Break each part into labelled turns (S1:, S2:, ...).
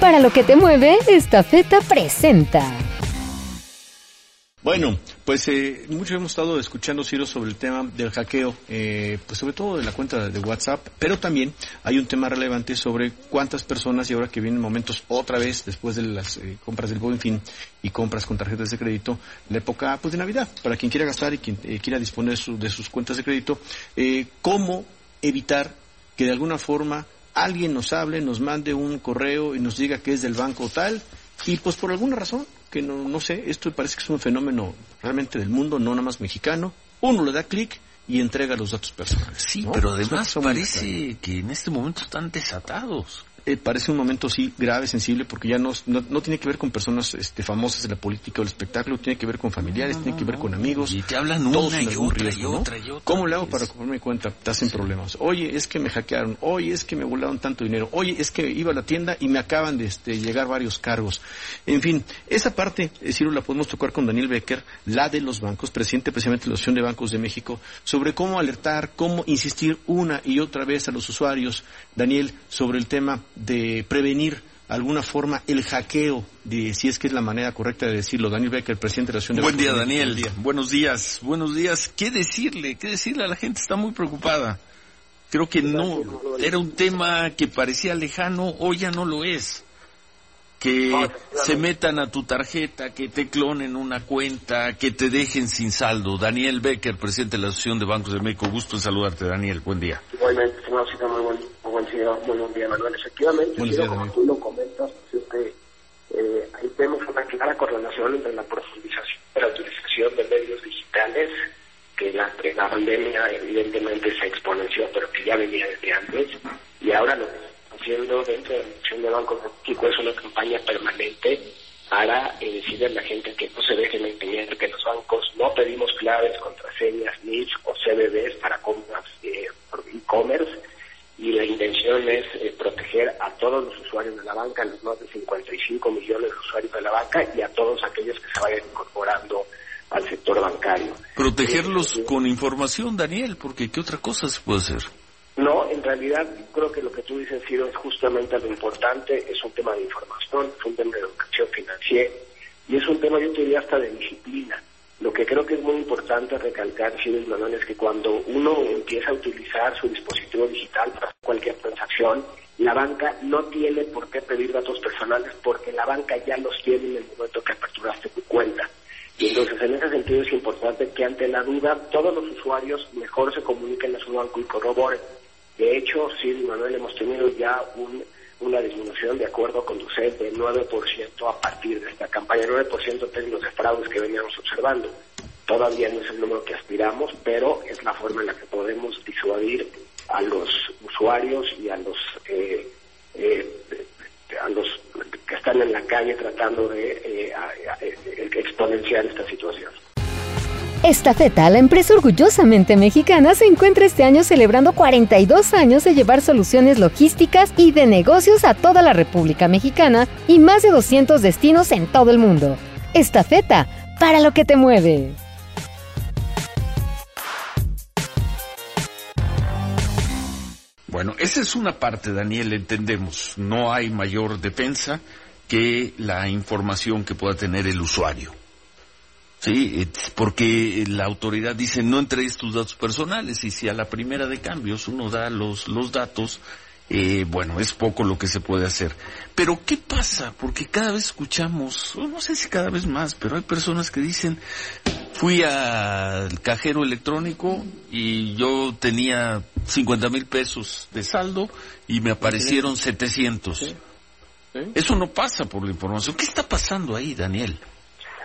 S1: Para lo que te mueve, esta feta presenta.
S2: Bueno, pues eh, mucho hemos estado escuchando, Ciro, sobre el tema del hackeo, eh, pues sobre todo de la cuenta de WhatsApp, pero también hay un tema relevante sobre cuántas personas, y ahora que vienen momentos otra vez, después de las eh, compras del Buen Fin y compras con tarjetas de crédito, la época pues de Navidad, para quien quiera gastar y quien eh, quiera disponer de sus cuentas de crédito, eh, cómo evitar que de alguna forma alguien nos hable, nos mande un correo y nos diga que es del banco tal, y pues por alguna razón que no, no sé, esto parece que es un fenómeno realmente del mundo, no nada más mexicano. Uno le da clic y entrega los datos personales.
S3: Sí, pero además parece que en este momento están desatados
S2: eh, parece un momento sí grave, sensible, porque ya no, no, tiene que ver con personas este, famosas de la política o el espectáculo, tiene que ver con familiares, tiene que ver con amigos.
S3: Y te hablan una y otra, y otra,
S2: ¿Cómo le hago para mi cuenta? Te hacen problemas. Oye, es que me hackearon. Oye, es que me volaron tanto dinero. Oye, es que iba a la tienda y me acaban de este, llegar varios cargos. En fin, esa parte, eh, Ciro, la podemos tocar con Daniel Becker, la de los bancos, presidente precisamente de la Asociación de Bancos de México, sobre cómo alertar, cómo insistir una y otra vez a los usuarios, Daniel, sobre el tema de prevenir alguna forma el hackeo, de si es que es la manera correcta de decirlo. Daniel Becker, presidente de la Asociación de
S3: Buen día, Daniel. Buenos días, buenos días. ¿Qué decirle? ¿Qué decirle a la gente? Está muy preocupada. Creo que no, era un tema que parecía lejano, hoy ya no lo es que se metan a tu tarjeta, que te clonen una cuenta, que te dejen sin saldo. Daniel Becker, presidente de la Asociación de Bancos de México, gusto en saludarte, Daniel. Buen día.
S4: Igualmente, muy buen, muy buen, día, muy buen día, Manuel. Efectivamente, como tú lo comentas, pues eh, ahí vemos una clara correlación entre la profundización de la utilización de medios digitales, que la, la pandemia evidentemente se exponenció, pero que ya venía desde antes, y ahora lo que haciendo dentro de la Dirección de Banco México es una campaña permanente para eh, decirle a la gente que no se dejen engañar, que los bancos no pedimos claves, contraseñas, NIFs o CBDs para compras eh, por e-commerce y la intención es eh, proteger a todos los usuarios de la banca, los más de 55 millones de usuarios de la banca y a todos aquellos que se vayan incorporando al sector bancario.
S3: Protegerlos con información, Daniel, porque ¿qué otra cosa se puede hacer?
S4: Realidad creo que lo que tú dices, Ciro, es justamente lo importante, es un tema de información, es un tema de educación financiera y es un tema, yo diría, hasta de disciplina. Lo que creo que es muy importante recalcar, Ciro y Manuel, es que cuando uno empieza a utilizar su dispositivo digital para cualquier transacción, la banca no tiene por qué pedir datos personales porque la banca ya los tiene en el momento que aperturaste tu cuenta. Y entonces, en ese sentido, es importante que ante la duda todos los usuarios mejor se comuniquen a su banco y corroboren. De hecho, sí, Manuel, hemos tenido ya una disminución de acuerdo con UCED de 9% a partir de esta campaña, 9% en términos de fraudes que veníamos observando. Todavía no es el número que aspiramos, pero es la forma en la que podemos disuadir a los usuarios y a los eh, eh, a los que están en la calle tratando de eh, exponenciar esta situación.
S1: Esta feta, la empresa orgullosamente mexicana, se encuentra este año celebrando 42 años de llevar soluciones logísticas y de negocios a toda la República Mexicana y más de 200 destinos en todo el mundo. Esta feta, para lo que te mueve.
S3: Bueno, esa es una parte, Daniel, entendemos. No hay mayor defensa que la información que pueda tener el usuario. Sí, porque la autoridad dice no entregues tus datos personales y si a la primera de cambios uno da los, los datos, eh, bueno, es poco lo que se puede hacer. Pero ¿qué pasa? Porque cada vez escuchamos, no sé si cada vez más, pero hay personas que dicen, fui al cajero electrónico y yo tenía 50 mil pesos de saldo y me aparecieron 700. Eso no pasa por la información. ¿Qué está pasando ahí, Daniel?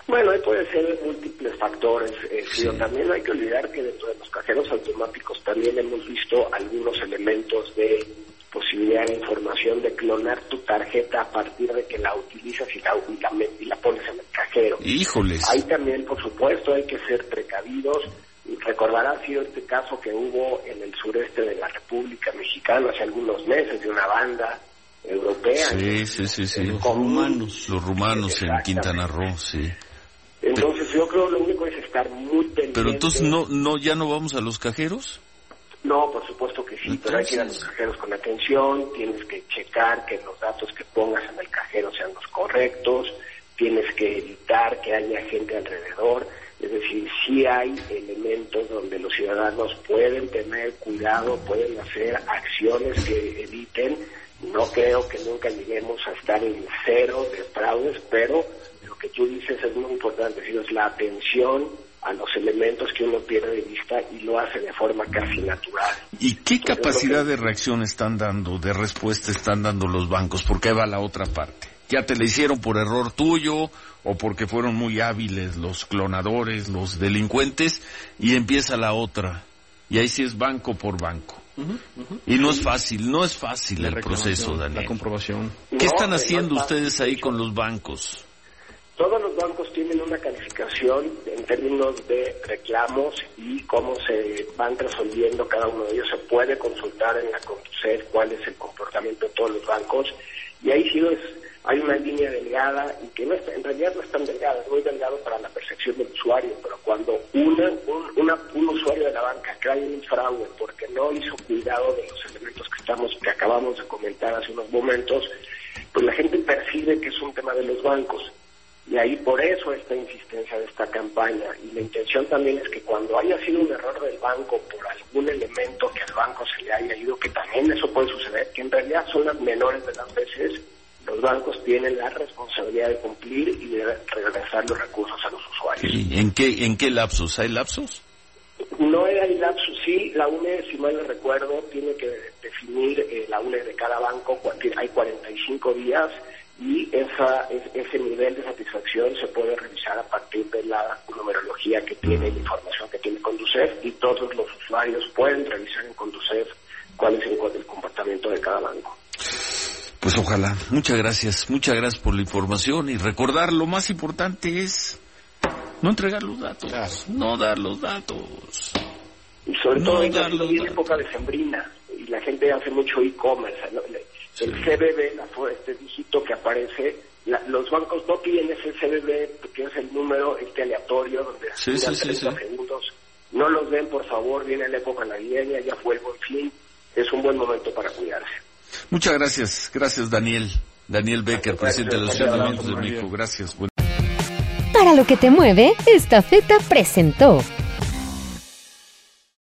S4: Bueno, ahí puede ser múltiples factores. Eh, pero También hay que olvidar que dentro de los cajeros automáticos también hemos visto algunos elementos de posibilidad de información de clonar tu tarjeta a partir de que la utilizas y la, y la, pones en el cajero.
S3: Híjoles.
S4: Ahí también, por supuesto, hay que ser precavidos. Recordarás sido este caso que hubo en el sureste de la República Mexicana hace algunos meses de una banda europea.
S3: Sí, sí, sí, sí.
S2: Los rumanos.
S3: Los rumanos en Quintana Roo, sí.
S4: Entonces yo creo lo único es estar muy pendiente.
S3: Pero entonces no, no, ya no vamos a los cajeros.
S4: No, por supuesto que sí, pero hay que ir a los cajeros con atención, tienes que checar que los datos que pongas en el cajero sean los correctos, tienes que evitar que haya gente alrededor, es decir, sí hay elementos donde los ciudadanos pueden tener cuidado, pueden hacer acciones que eviten. No creo que nunca lleguemos a estar en cero de fraudes, pero lo que tú dices es muy importante, es la atención a los elementos que uno pierde de vista y lo hace de forma casi natural.
S3: ¿Y qué capacidad de reacción están dando, de respuesta están dando los bancos? Porque ahí va la otra parte. ¿Ya te la hicieron por error tuyo o porque fueron muy hábiles los clonadores, los delincuentes? Y empieza la otra. Y ahí sí es banco por banco. Y no es fácil, no es fácil el proceso, Daniel.
S2: La comprobación.
S3: ¿Qué están haciendo ustedes ahí con los bancos?
S4: Todos los bancos tienen una calificación en términos de reclamos y cómo se van resolviendo cada uno de ellos. Se puede consultar en la Conducef cuál es el comportamiento de todos los bancos y ahí sí es, hay una línea delgada y que no está, en realidad no es tan delgada, es muy delgado para la percepción del usuario, pero cuando una, un, un usuario de la banca cae en un fraude porque no hizo cuidado de los elementos que estamos que acabamos de comentar hace unos momentos, pues la gente percibe que es un tema de los bancos y ahí por eso esta insistencia de esta campaña. Y la intención también es que cuando haya sido un error del banco por algún elemento que al banco se le haya ido, que también eso puede suceder, que en realidad son las menores de las veces, los bancos tienen la responsabilidad de cumplir y de regresar los recursos a los usuarios.
S3: ¿Y en qué, en qué lapsos? ¿Hay lapsos?
S4: No hay lapsos, sí, la UNE, si mal no recuerdo, tiene que definir eh, la UNE de cada banco, hay 45 días y esa, ese nivel de satisfacción se puede revisar a partir de la numerología que tiene, la información que tiene Conducef y todos los usuarios pueden revisar en Conducef cuál es el, comportamiento de cada banco.
S3: Pues ojalá. Muchas gracias. Muchas gracias por la información y recordar lo más importante es no entregar los datos, no dar los datos.
S4: Y sobre todo en la época de sembrina y la gente hace mucho e-commerce. El CBB, la, este dígito que aparece, los bancos no piden ese CBB porque es el número este aleatorio donde
S3: sí, sí,
S4: segundos. No los den, por favor, viene la época navideña, ya fue el buen fin, es un buen momento para cuidarse.
S3: Muchas gracias, gracias Daniel. Daniel Becker, presidente de la Asociación de México. Gracias.
S1: Para lo que te mueve, esta feta presentó.